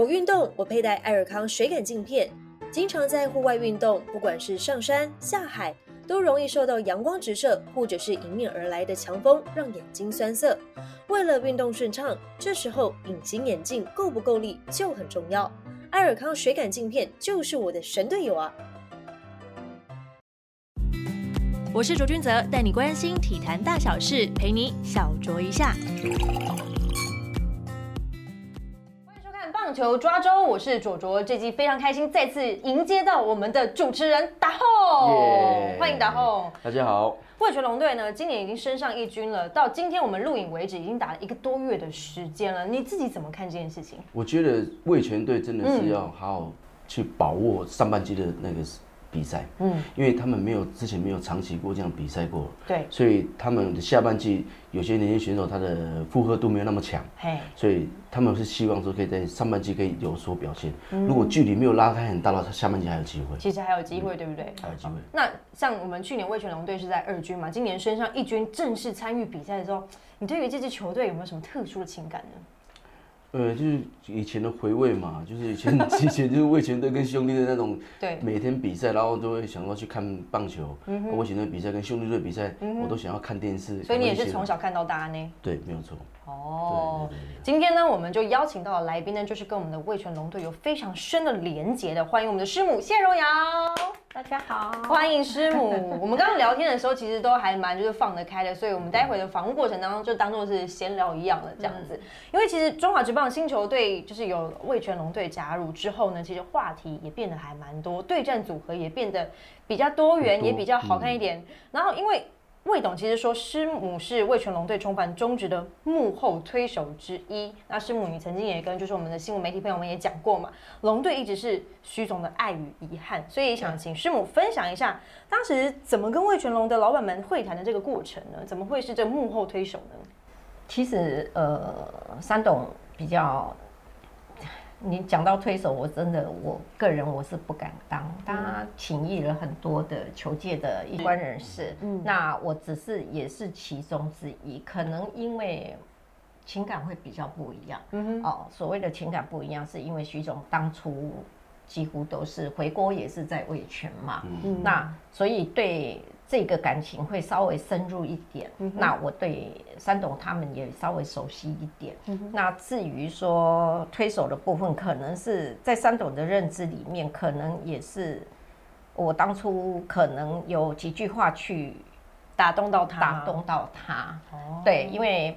我运动，我佩戴艾尔康水感镜片，经常在户外运动，不管是上山下海，都容易受到阳光直射或者是迎面而来的强风，让眼睛酸涩。为了运动顺畅，这时候隐形眼镜够不够力就很重要。艾尔康水感镜片就是我的神队友啊！我是卓君泽，带你关心体坛大小事，陪你小酌一下。棒球抓周，我是卓卓。这季非常开心，再次迎接到我们的主持人达后，欢迎达后。大家好。味全龙队呢，今年已经升上一军了，到今天我们录影为止，已经打了一个多月的时间了。你自己怎么看这件事情？我觉得味全队真的是要好好去把握上半季的那个。比赛，嗯，因为他们没有之前没有长期过这样比赛过，对，所以他们的下半季有些年轻选手他的负荷度没有那么强，嘿，所以他们是希望说可以在上半季可以有所表现。如果距离没有拉开很大的话，下半季还有机会。其实还有机会，对不对？还有机会。那像我们去年魏全龙队是在二军嘛，今年升上一军正式参与比赛的时候，你对于这支球队有没有什么特殊的情感呢？呃，就是以前的回味嘛，就是以前 以前就是魏全队跟兄弟的那种，对，每天比赛，然后都会想要去看棒球。嗯哼，魏全队比赛跟兄弟队比赛，我都想要看电视。所以你也是从小看到大呢？对，没有错。哦，今天呢，我们就邀请到的来宾呢，就是跟我们的魏全龙队有非常深的连结的，欢迎我们的师母谢荣瑶。大家好，欢迎师母。我们刚刚聊天的时候，其实都还蛮就是放得开的，所以我们待会的访问过程当中，就当做是闲聊一样的这样子。因为其实中华职棒新球队就是有魏全龙队加入之后呢，其实话题也变得还蛮多，对战组合也变得比较多元，也比较好看一点。然后因为魏董其实说，师母是魏全龙队重返中职的幕后推手之一。那师母，你曾经也跟就是我们的新闻媒体朋友们也讲过嘛，龙队一直是徐总的爱与遗憾，所以想请师母分享一下，当时怎么跟魏全龙的老板们会谈的这个过程呢？怎么会是这幕后推手呢？其实，呃，三董比较。你讲到推手，我真的我个人我是不敢当。他请益了很多的球界的一关人士，那我只是也是其中之一。可能因为情感会比较不一样。哦，所谓的情感不一样，是因为徐总当初几乎都是回国也是在维权嘛。那所以对。这个感情会稍微深入一点，那我对三董他们也稍微熟悉一点。那至于说推手的部分，可能是在三董的认知里面，可能也是我当初可能有几句话去打动到他，打动到他。哦，对，因为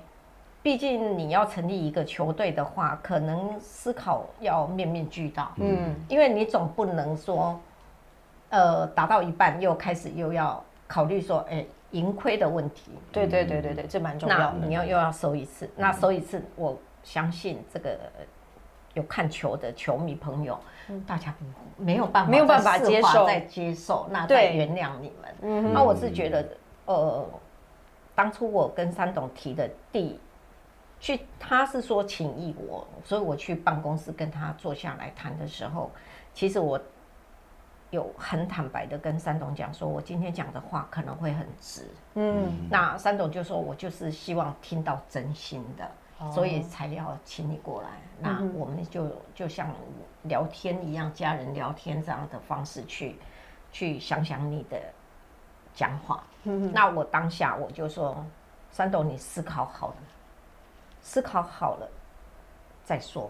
毕竟你要成立一个球队的话，可能思考要面面俱到。嗯，因为你总不能说，呃，打到一半又开始又要。考虑说，哎，盈亏的问题，对对对对对，这蛮重要的。你要又要收一次，那收一次，我相信这个有看球的球迷朋友，大家没有办法没有办法接受。再接受，那再原谅你们。那我是觉得，呃，当初我跟三董提的第去，他是说请意我，所以我去办公室跟他坐下来谈的时候，其实我。有很坦白的跟三董讲说，我今天讲的话可能会很直，嗯，那三董就说，我就是希望听到真心的，所以才要请你过来。那我们就就像聊天一样，家人聊天这样的方式去去想想你的讲话。那我当下我就说，三董，你思考好了，思考好了再说。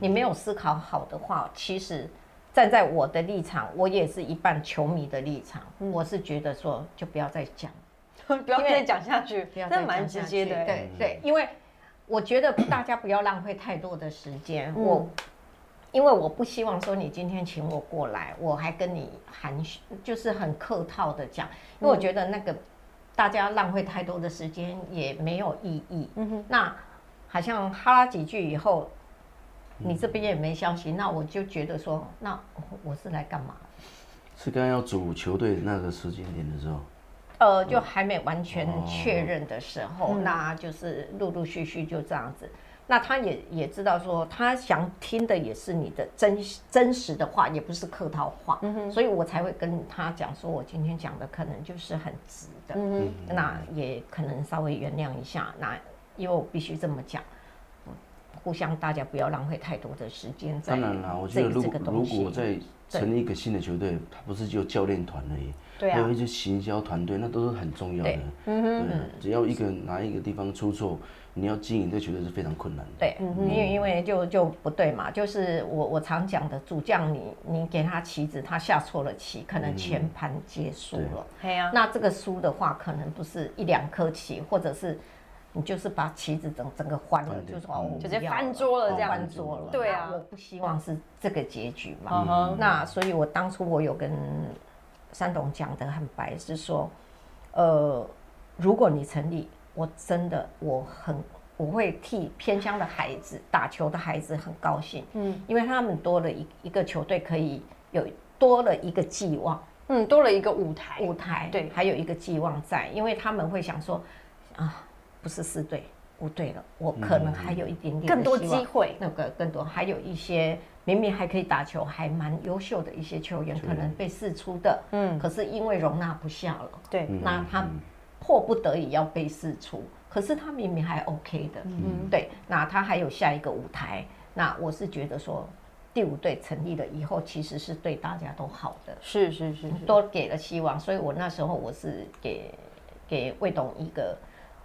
你没有思考好的话，其实。站在我的立场，我也是一半球迷的立场，我是觉得说，就不要再讲，不要再讲下去，这蛮直接的。对对，因为我觉得大家不要浪费太多的时间。我因为我不希望说你今天请我过来，我还跟你寒暄，就是很客套的讲，因为我觉得那个大家浪费太多的时间也没有意义。嗯哼，那好像哈拉几句以后。你这边也没消息，那我就觉得说，那我是来干嘛？是刚刚要组球队那个时间点的时候，呃，就还没完全确认的时候，那就是陆陆续续就这样子。那他也也知道说，他想听的也是你的真真实的话，也不是客套话，所以我才会跟他讲说，我今天讲的可能就是很直的，那也可能稍微原谅一下，那因为我必须这么讲。互相大家不要浪费太多的时间。当然啦，我觉得如果如果在成立一个新的球队，它不是就教练团而已，对啊，还有一些行销团队，那都是很重要的。嗯哼，对，只要一个哪一个地方出错。你要经营这球队是非常困难的。对，因为因为就就不对嘛，就是我我常讲的主将，你你给他棋子，他下错了棋，可能全盘皆输了。对啊。那这个输的话，可能不是一两颗棋，或者是你就是把棋子整整个翻了，就是哦，直接翻桌了这样。翻桌了。对啊。我不希望是这个结局嘛。那所以，我当初我有跟山董讲的很白，是说，呃，如果你成立。我真的我很我会替偏乡的孩子打球的孩子很高兴，嗯，因为他们多了一一个球队可以有多了一个寄望，嗯，多了一个舞台舞台，对，还有一个寄望在，因为他们会想说啊，不是四队五队了，我可能还有一点点更多机会，那个更多还有一些明明还可以打球还蛮优秀的一些球员，可能被试出的，嗯，可是因为容纳不下了，对，那他。迫不得已要被释出，可是他明明还 OK 的，嗯，对，那他还有下一个舞台，那我是觉得说，第五队成立了以后，其实是对大家都好的，是是是，都给了希望，所以我那时候我是给给魏董一个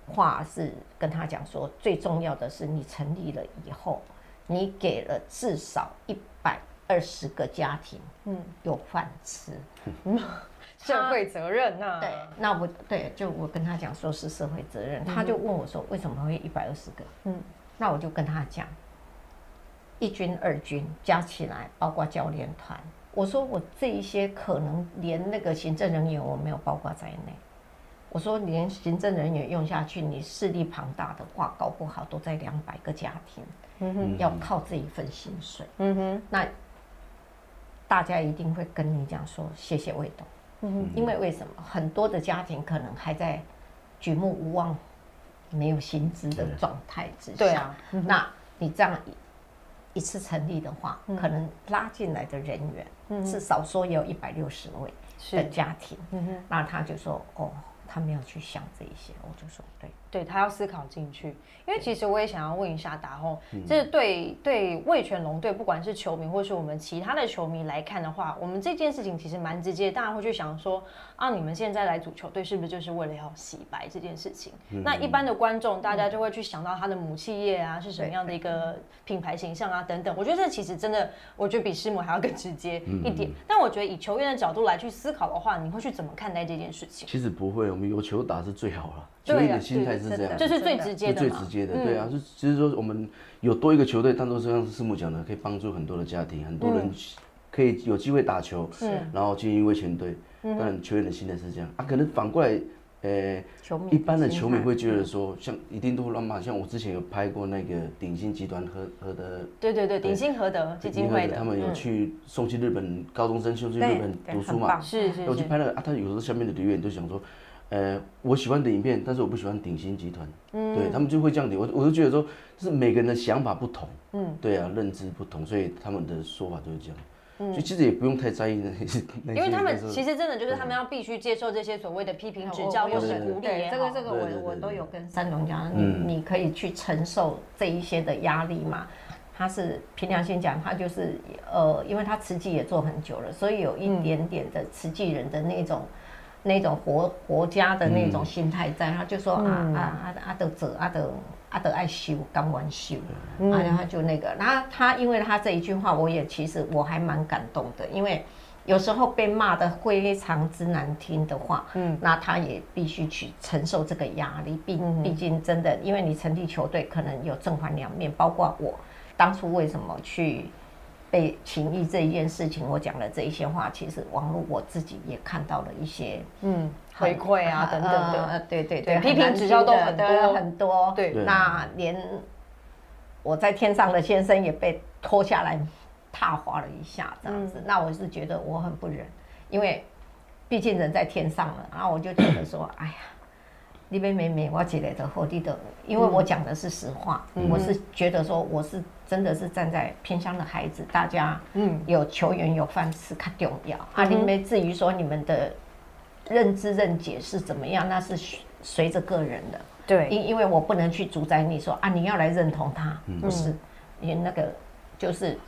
话，是跟他讲说，最重要的是你成立了以后，你给了至少一百二十个家庭，嗯，有饭吃。社会责任呐，对，那我对，就我跟他讲说是社会责任，他就问我说为什么会一百二十个？嗯，那我就跟他讲，一军二军加起来，包括教练团，我说我这一些可能连那个行政人员我没有包括在内，我说连行政人员用下去，你势力庞大的话，搞不好都在两百个家庭，嗯哼，要靠这一份薪水，嗯哼，那大家一定会跟你讲说谢谢魏董。嗯，因为为什么很多的家庭可能还在举目无望、没有薪资的状态之下？对啊，那你这样一次成立的话，可能拉进来的人员至少说也有一百六十位的家庭。嗯哼，那他就说哦。他没有去想这一些，我就说对，对他要思考进去，因为其实我也想要问一下达宏，这是对对魏全龙队，不管是球迷或是我们其他的球迷来看的话，我们这件事情其实蛮直接，大家会去想说啊，你们现在来组球队是不是就是为了要洗白这件事情？那一般的观众大家就会去想到他的母企业啊是什么样的一个品牌形象啊等等，我觉得这其实真的，我觉得比师母还要更直接一点。但我觉得以球员的角度来去思考的话，你会去怎么看待这件事情？其实不会。我们有球打是最好了，球员的心态是这样，这是最直接的，最直接的，对啊，就其实说我们有多一个球队，当做是像师母讲的，可以帮助很多的家庭，很多人可以有机会打球，嗯，然后进入卫全队，当然球员的心态是这样。啊，可能反过来，呃，一般的球迷会觉得说，像一定都会乱骂，像我之前有拍过那个鼎新集团和和的，对对对，鼎新和德基金会的，他们有去送去日本高中生送去日本读书嘛，是是，我去拍那个啊，他有时候下面的留言都想说。呃，我喜欢的影片，但是我不喜欢鼎新集团，嗯，对他们就会这样子，我我就觉得说，就是每个人的想法不同，嗯，对啊，认知不同，所以他们的说法就是这样，嗯，所以其实也不用太在意那些，因为他们其实真的就是他们要必须接受这些所谓的批评指教或是鼓励，这个这个我我都有跟三龙讲，你你可以去承受这一些的压力嘛，他是凭良心讲，他就是呃，因为他慈济也做很久了，所以有一点点的慈济人的那种。那种活活家的那种心态在，他就说啊啊啊啊德走啊德啊德爱修刚完修，然后他就那个，然后他因为他这一句话，我也其实我还蛮感动的，因为有时候被骂的非常之难听的话，嗯，那他也必须去承受这个压力，毕毕竟真的，因为你成立球队可能有正反两面，包括我当初为什么去。被情谊这一件事情，我讲了这一些话，其实网络我自己也看到了一些，嗯，回馈啊等等的，对对对，批评指教都很多很多，对，那连我在天上的先生也被拖下来踏滑了一下，这样子，那我是觉得我很不忍，因为毕竟人在天上了，然后我就觉得说，哎呀。你边妹妹，我起来的后地的，因为我讲的是实话，我是觉得说我是真的是站在偏乡的孩子，大家嗯。有球员有饭吃更重要。啊。你们至于说你们的认知认解是怎么样，那是随着个人的。对，因因为我不能去主宰你说啊，你要来认同他，不是，因为那个就是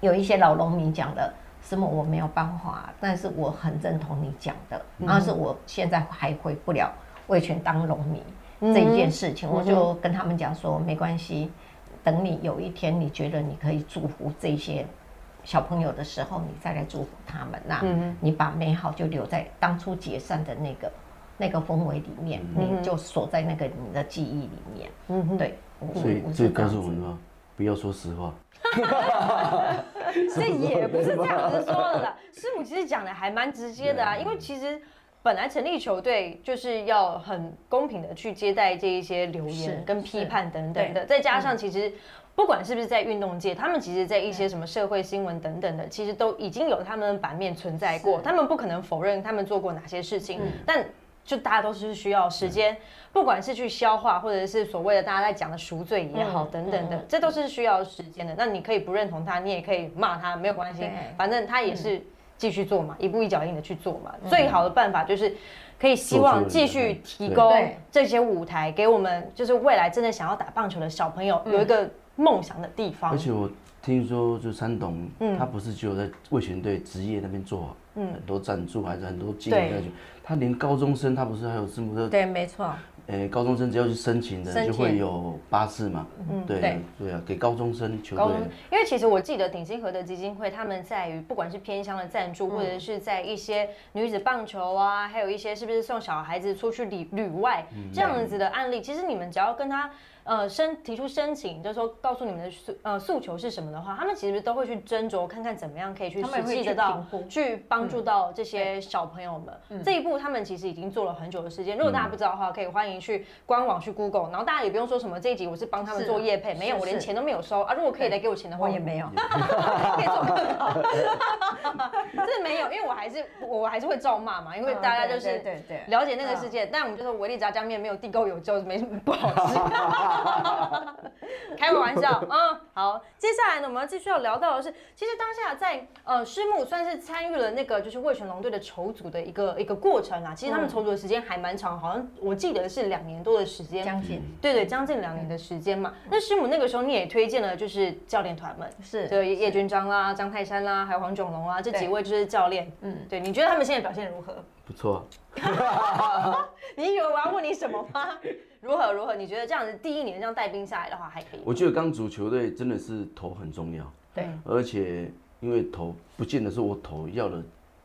有一些老农民讲的，什么我没有办法，但是我很认同你讲的，但是我现在还回不了魏权当农民这一件事情，我就跟他们讲说没关系，等你有一天你觉得你可以祝福这些小朋友的时候，你再来祝福他们，那你把美好就留在当初解散的那个。那个氛围里面，你就锁在那个你的记忆里面。嗯对，所以这告诉我们吗，不要说实话。这也不是这样子说的啦。师母其实讲的还蛮直接的啊，因为其实本来成立球队就是要很公平的去接待这一些留言跟批判等等的，再加上其实不管是不是在运动界，他们其实在一些什么社会新闻等等的，其实都已经有他们的版面存在过，他们不可能否认他们做过哪些事情，但。就大家都是需要时间，不管是去消化，或者是所谓的大家在讲的赎罪也好，等等的，这都是需要时间的。那你可以不认同他，你也可以骂他，没有关系，反正他也是继续做嘛，一步一脚印的去做嘛。最好的办法就是可以希望继续提供这些舞台给我们，就是未来真的想要打棒球的小朋友有一个梦想的地方。而且我听说，就山董，他不是只有在卫权队职业那边做。很多赞助还是很多金额去，他连高中生他不是还有字母的？对，没错。诶，高中生只要去申请的，就会有巴士嘛。嗯，对对啊，给高中生球队。因为其实我记得鼎新和的基金会他们在于不管是偏乡的赞助，或者是在一些女子棒球啊，还有一些是不是送小孩子出去旅旅外这样子的案例，其实你们只要跟他。呃，申提出申请，就是说告诉你们的诉呃诉求是什么的话，他们其实都会去斟酌看看怎么样可以去实际得到，去帮助到这些小朋友们。这一步他们其实已经做了很久的时间。如果大家不知道的话，可以欢迎去官网去 Google，然后大家也不用说什么这一集我是帮他们做业配，没有，我连钱都没有收啊。如果可以来给我钱的话，也没有，可以做更好。这没有，因为我还是我还是会咒骂嘛，因为大家就是对对了解那个世界。但我们就说维力炸酱面没有地沟油就没什么不好吃。开个玩笑嗯！好，接下来呢，我们要继续要聊到的是，其实当下在呃，师母算是参与了那个就是魏全龙队的筹组的一个一个过程啊。其实他们筹组的时间还蛮长，好像我记得是两年多的时间，将近对对，将近两年的时间嘛。那师母那个时候你也推荐了，就是教练团们，是就叶军章啦、张泰山啦，还有黄炯龙啊这几位就是教练。嗯，对，你觉得他们现在表现如何？不错。你以为我要问你什么吗？如何如何？你觉得这样子第一年这样带兵下来的话，还可以？我觉得刚组球队真的是头很重要。对，而且因为头不见得是我头要的，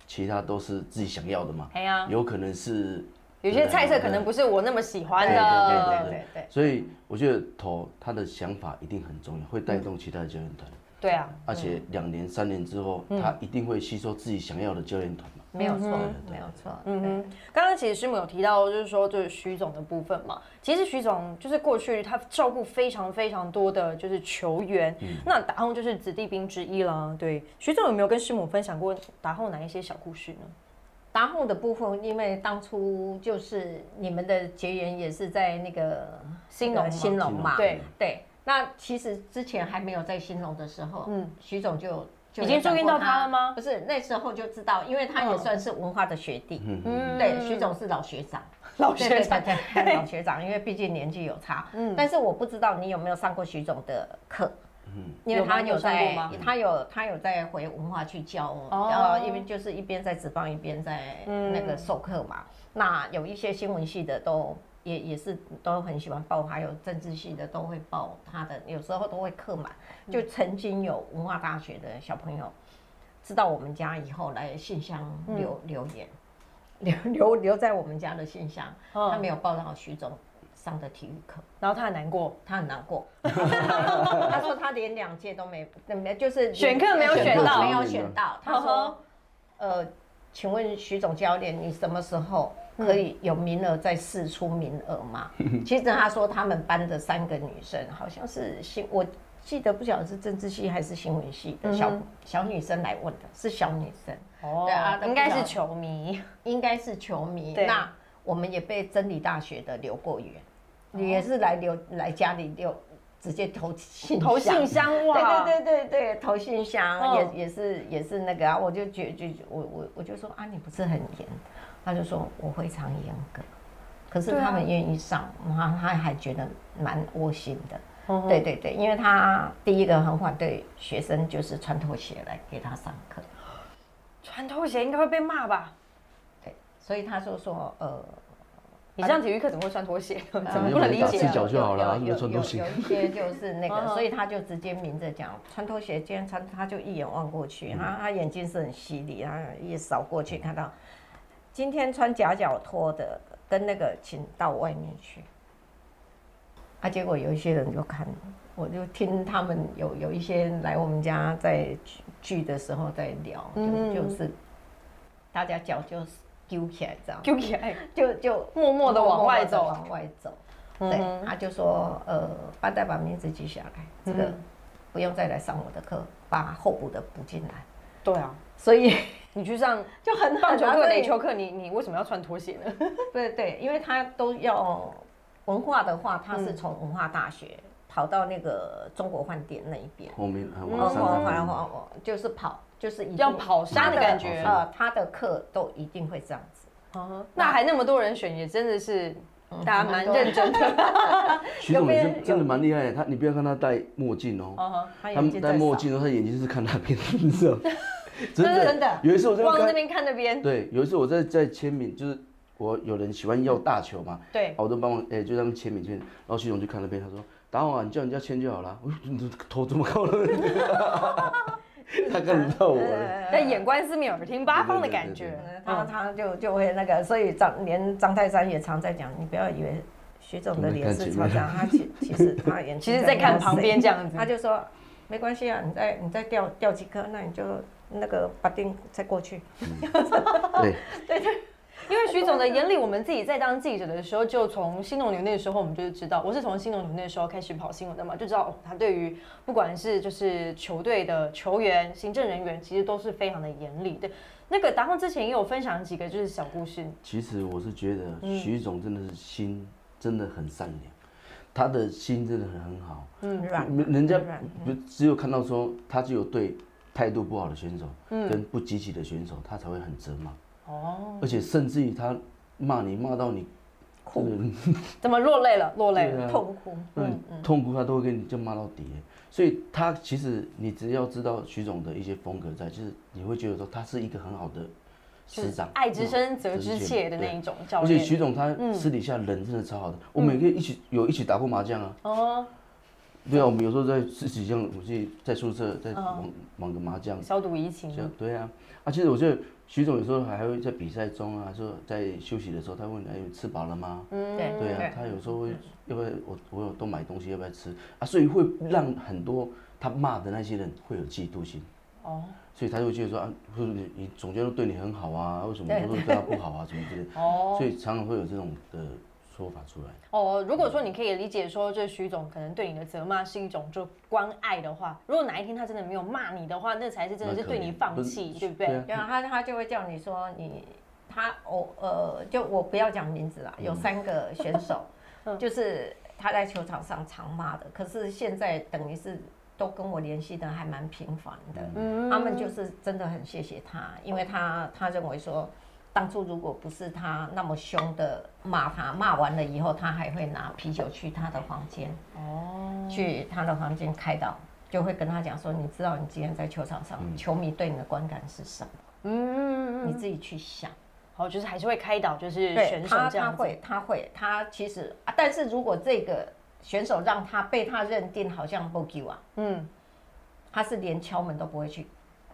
其他都是自己想要的嘛。对啊，有可能是有些菜色可能不是我那么喜欢的。对对对对。所以我觉得头他的想法一定很重要，会带动其他的教练团。对啊，而且两年三年之后，他一定会吸收自己想要的教练团嘛。没有错，没有错。嗯哼，刚刚其实师母有提到，就是说就是徐总的部分嘛。其实徐总就是过去他照顾非常非常多的就是球员，那达宏就是子弟兵之一啦。对，徐总有没有跟师母分享过达后哪一些小故事呢？达后的部分，因为当初就是你们的结缘也是在那个新龙新龙嘛，对对。那其实之前还没有在兴隆的时候，嗯，徐总就已经注意到他了吗？不是，那时候就知道，因为他也算是文化的学弟，嗯，对，徐总是老学长，老学长，老学长，因为毕竟年纪有差，嗯，但是我不知道你有没有上过徐总的课，嗯，因为他有在，他有他有在回文化去教，然后因为就是一边在职棒一边在那个授课嘛，那有一些新闻系的都。也也是都很喜欢报，还有政治系的都会报他的，有时候都会刻满。就曾经有文化大学的小朋友知道我们家以后来信箱留留言，留留留在我们家的信箱，他没有报到徐总上的体育课，然后他很难过，他很难过，他说他连两届都没没就是选课没有选到，没有选到。他说，呃，请问徐总教练，你什么时候？可以有名额再试出名额吗？其实他说他们班的三个女生好像是新，我记得不晓得是政治系还是新闻系的小小女生来问的，是小女生。哦，对啊，应该是球迷，应该是球迷。那我们也被真理大学的留过言，也是来留来家里留，直接投信投信箱哇！对对对对对，投信箱也也是也是那个啊，我就觉就我我我就说啊，你不是很严。他就说我非常严格，可是他们愿意上，他他还觉得蛮窝心的。对对对，因为他第一个很反对学生就是穿拖鞋来给他上课，穿拖鞋应该会被骂吧？对，所以他就说呃。你上体育课怎么会穿拖鞋？怎么不能理解？赤脚就好了，有有有一些就是那个，所以他就直接明着讲，穿拖鞋。今天穿，他就一眼望过去，他他眼睛是很犀利，他一扫过去看到，今天穿夹脚拖的跟那个，请到外面去。啊，结果有一些人就看，我就听他们有有一些来我们家在聚的时候在聊，就就是大家脚就是。丢起来这样，丢起来 就就默默的往外走，往外走。对，他就说，呃，班代把名字记下来，这个不用再来上我的课，把候补的补进来。对啊，所以 你去上就很棒球课、垒球课，你你为什么要穿拖鞋呢？对对，因为他都要文化的话，他是从文化大学跑到那个中国饭店那一边，后面往往往往就是跑。就是要跑山的感觉，呃，他的课都一定会这样子。哦，那还那么多人选，也真的是大家蛮认真的。徐总也是真的蛮厉害，他你不要看他戴墨镜哦，他戴墨镜哦，他眼睛是看那边？真的真的。有一次我在往那边看那边，对，有一次我在在签名，就是我有人喜欢要大球嘛，对，我都帮我，哎，就他们签名签，然后徐总就看那边，他说：“打我啊你叫人家签就好了。”我说：“你 头这么高了。”他看不到我，那眼观四面，耳听八方的感觉，他他就就会那个，所以张连张泰山也常在讲，你不要以为徐总的脸是超像，他其其实他眼 其实在看旁边这样子，他就说没关系啊，你再你再掉掉几颗，那你就那个把定再过去，对 对对。因为徐总的眼里，我们自己在当记者的时候，就从新农牛那时候，我们就知道，我是从新农牛那时候开始跑新闻的嘛，就知道哦他对于不管是就是球队的球员、行政人员，其实都是非常的严厉对。那个达峰之前也有分享几个就是小故事。其实我是觉得徐总真的是心真的很善良，他的心真的很很好。嗯，软人家不只有看到说他只有对态度不好的选手，跟不积极的选手，他才会很责骂。哦，而且甚至于他骂你骂到你哭，怎么落泪了？落泪了，痛哭，嗯痛哭他都会跟你就骂到底。所以他其实你只要知道徐总的一些风格在，就是你会觉得说他是一个很好的师长，爱之深责之切的那一种教练。而且徐总他私底下人真的超好的，我们也可以一起有一起打过麻将啊。哦，对啊，我们有时候在自己像我去在宿舍在玩玩个麻将，消毒疫情。对啊，啊，其实我觉得。徐总有时候还会在比赛中啊，说在休息的时候，他问你：“哎，吃饱了吗？”嗯，对，对啊，他有时候会要不要我我有多买东西，要不要吃啊？所以会让很多他骂的那些人会有嫉妒心。哦，所以他就会觉得说啊，或者你你总觉得对你很好啊，为什么都对他不好啊？什么之类的。哦，所以常常会有这种的。说法出来哦。如果说你可以理解说，这徐总可能对你的责骂是一种就关爱的话，如果哪一天他真的没有骂你的话，那才是真的是对你放弃，对不对？对啊，他他就会叫你说你他哦呃，就我不要讲名字啦，有三个选手，就是他在球场上常骂的，可是现在等于是都跟我联系的还蛮频繁的，嗯，他们就是真的很谢谢他，因为他他认为说。当初如果不是他那么凶的骂他，骂完了以后，他还会拿啤酒去他的房间，哦，去他的房间开导，就会跟他讲说：“你知道你今天在球场上，球迷对你的观感是什么？嗯，你自己去想。”好，就是还是会开导，就是选手这样他会，他会，他其实，但是如果这个选手让他被他认定好像不给啊，嗯，他是连敲门都不会去，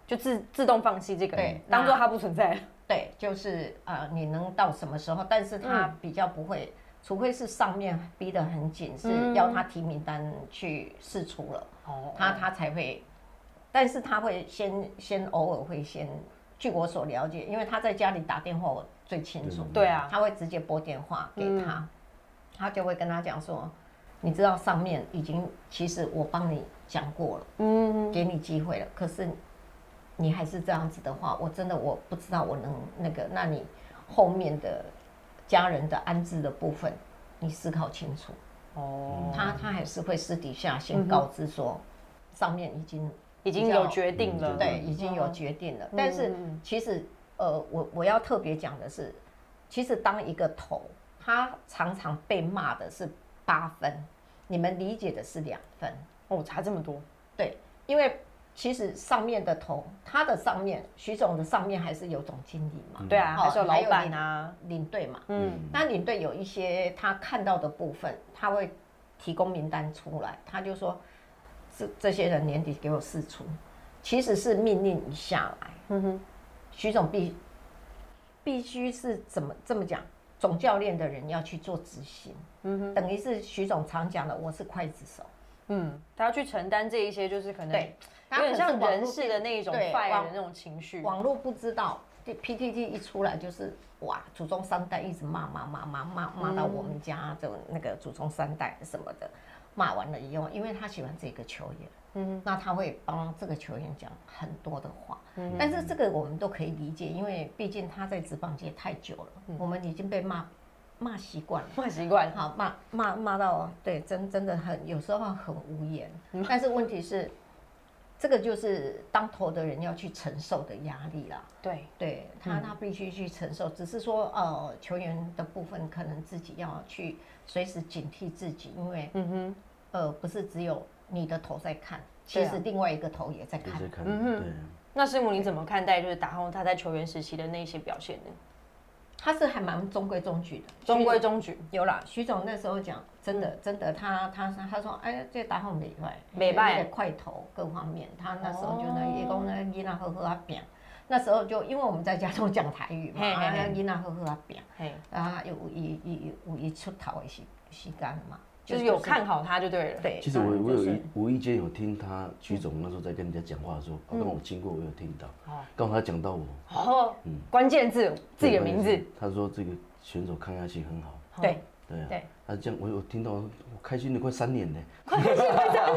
就自自动放弃这个，对，当做他不存在。对，就是呃，你能到什么时候？但是他比较不会，除非是上面逼得很紧，是要他提名单去试出了，哦，他他才会，但是他会先先偶尔会先，据我所了解，因为他在家里打电话我最清楚，对啊，他会直接拨电话给他，他就会跟他讲说，你知道上面已经其实我帮你讲过了，嗯，给你机会了，可是。你还是这样子的话，我真的我不知道我能那个，那你后面的家人的安置的部分，你思考清楚。哦，他他还是会私底下先告知说，上面已经已经有决定了，对，已经有决定了。但是其实呃，我我要特别讲的是，其实当一个头他常常被骂的是八分，你们理解的是两分。哦，差这么多。对，因为其实上面的头，他的上面，徐总的上面还是有总经理嘛，对啊，哦还是有老板啊。领队嘛。嗯，那领队有一些他看到的部分，他会提供名单出来，他就说这这些人年底给我试出，其实是命令一下来，嗯哼，徐总必必须是怎么这么讲，总教练的人要去做执行，嗯哼，等于是徐总常讲的，我是刽子手，嗯，他要去承担这一些，就是可能对，有点像人事的那一种对 fire 网的那种情绪。网络不知道，PTT 一出来就是哇，祖宗三代一直骂骂骂骂骂骂到我们家的那个祖宗三代什么的，骂完了以后，因为他喜欢这个球员，嗯，那他会帮这个球员讲很多的话，嗯但是这个我们都可以理解，因为毕竟他在职棒界太久了，我们已经被骂骂习惯了。骂习惯。好骂骂骂到对，真真的很有时候很无言。但是问题是，这个就是当头的人要去承受的压力啦。对，对他，他必须去承受。只是说，呃，球员的部分可能自己要去随时警惕自己，因为嗯哼，呃，不是只有你的头在看，其实另外一个头也在看也在。看，嗯哼对，那师母你怎么看待就是打后他在球员时期的那些表现呢？他是还蛮中规中矩的，中规中矩，有啦，徐总那时候讲，真的真的，他他他说，哎，这打好美败，美败。那个块头各方面，他那时候就那一公那囡仔呵呵啊扁，那时候就因为我们在家都讲台语嘛，嘿嘿嘿。啊，囡仔呵呵啊扁，嘿，啊，有一一有一出头的时时间嘛，就是有看好他就对了。对，其实我我有就是一无意间有听他徐总那时候在跟人家讲话的时候，刚好我经过，我有听到哦，刚好他讲到我哦，关键字自己的名字，，他说这个选手抗压性很好，对对啊，对，他这样我有听到，我开心了快三年呢，快三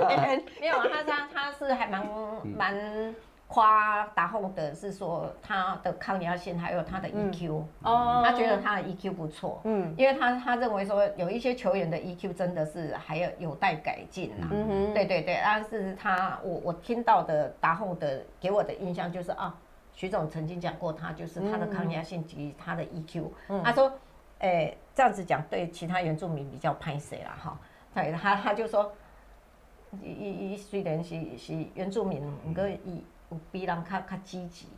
年 没有啊，他他他是还蛮蛮夸达宏的，是说他的抗压性还有他的 EQ，哦。他觉得他的 EQ 不错，嗯。因为他他认为说有一些球员的 EQ 真的是还有有待改进啦。嗯哼，对对对，但是他我我听到的达宏的给我的印象就是啊，徐总曾经讲过，他就是他的抗压性及他的 EQ，、他说，诶、这样子讲对其他原住民比较拍谁啦哈，对他他就说，伊伊伊虽然是是原住民，不过伊有比人较较积极。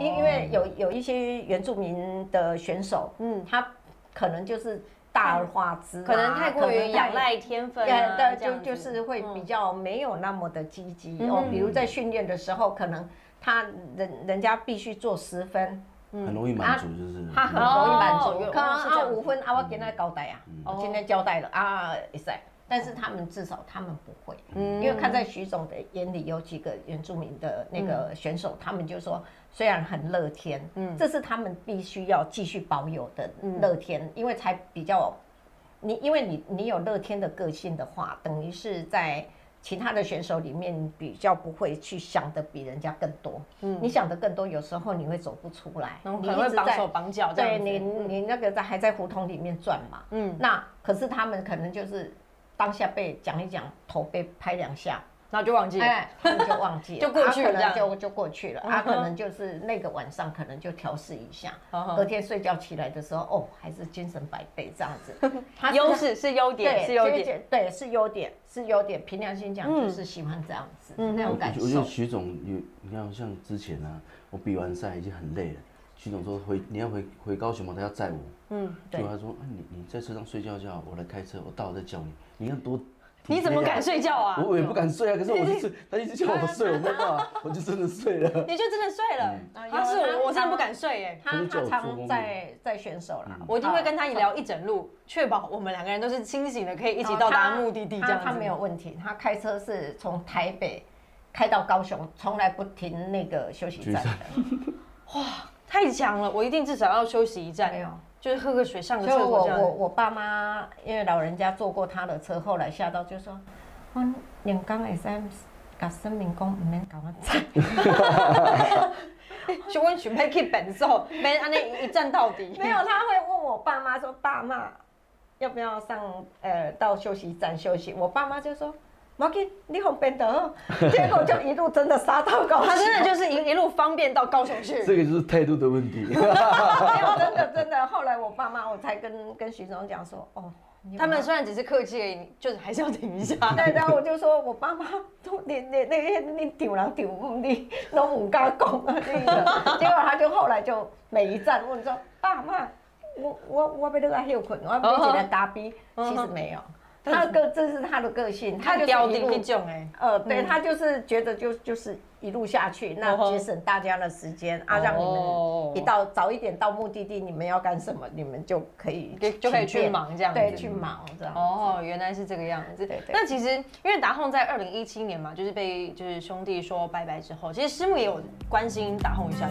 因因为有有一些原住民的选手，嗯，他可能就是大而化之啊、可能太过于仰赖天分对就就是会比较没有那么的积极、嗯。哦。比如在训练的时候，可能他人人家必须做十分，很容易满足，就是很容易满足。可能哦是这样子。啊五分啊，我给他交代啊，今天交代了啊，也是。但是他们至少他们不会，嗯。因为看在徐总的眼里，有几个原住民的那个嗯。选手，他们就说虽然很乐天，嗯，这是他们必须要继续保有的嗯乐天，因为才比较你，因为你你有乐天的个性的话，等于是在其他的选手里面比较不会去想的比人家更多，嗯，你想的更多，有时候你会走不出来，你可能会绑手绑脚。对你，你那个在还在胡同里面转嘛，嗯嗯，那可是他们可能就是当下被讲一讲，头被拍两下，然后就忘记了。哎，他们就忘记了，就过去了啊可这样。能就就过去了，嗯啊，可能就是那个晚上可能就调试一下，嗯隔天睡觉起来的时候，哦，还是精神百倍这样子，他优势。是优点，对是优点。对是优点是优点，凭良心讲嗯。就是喜欢这样子那种感觉我觉得，徐总有，你看像之前啊，我比完赛已经很累了，徐总说回你要回回高雄吗？他要载我，嗯，对他说啊你你在车上睡觉就好，我来开车，我到了再叫你，你看多。你怎么敢睡觉啊？我也不敢睡啊，可是我就是他一直叫我睡，我没办法，我就真的睡了。你就真的睡了？嗯他是我，我真的不敢睡耶。他他常在在选手啦，我一定会跟他聊一整路，确保我们两个人都是清醒的，可以一起到达目的地。这样子他他没有问题，他开车是从台北开到高雄，从来不停那个休息站的，太强了，我一定至少要休息一站，没有。就是喝个水、上个厕所这样子。我我爸妈因为老人家坐过他的车，后来吓到就说，我两刚会使甲声明讲唔免甲我载，就问准备去本寿，没安尼一站到底。没有，他会问我爸妈说，爸妈要不要上呃到休息站休息？我爸妈就说。我给你方便的，结果就一路真的杀到高雄。他真的就是一一路方便到高雄去。这个就是态度的问题。没有，真的真的。后来我爸妈，我才跟跟徐总讲说，哦，他们虽然只是客气而已，就是还是要停一下。对，然后我就说我爸妈都你你那天你丢人丢不你都唔敢讲啊那个。结果他就后来就每一站问说，爸妈，我我我被那个休困，我要被几个打逼，其实没有。他的个这是他的个性，他就是一种哎，呃，对他就是觉得就就是一路下去，那节省大家的时间啊，让你们一到早一点到目的地，你们要干什么，你们就可以就可以去忙这样，对，去忙这样。哦，原来是这个样子。那其实因为达宏在二零一七年嘛，就是被就是兄弟说拜拜之后，其实师母也有关心达宏一下？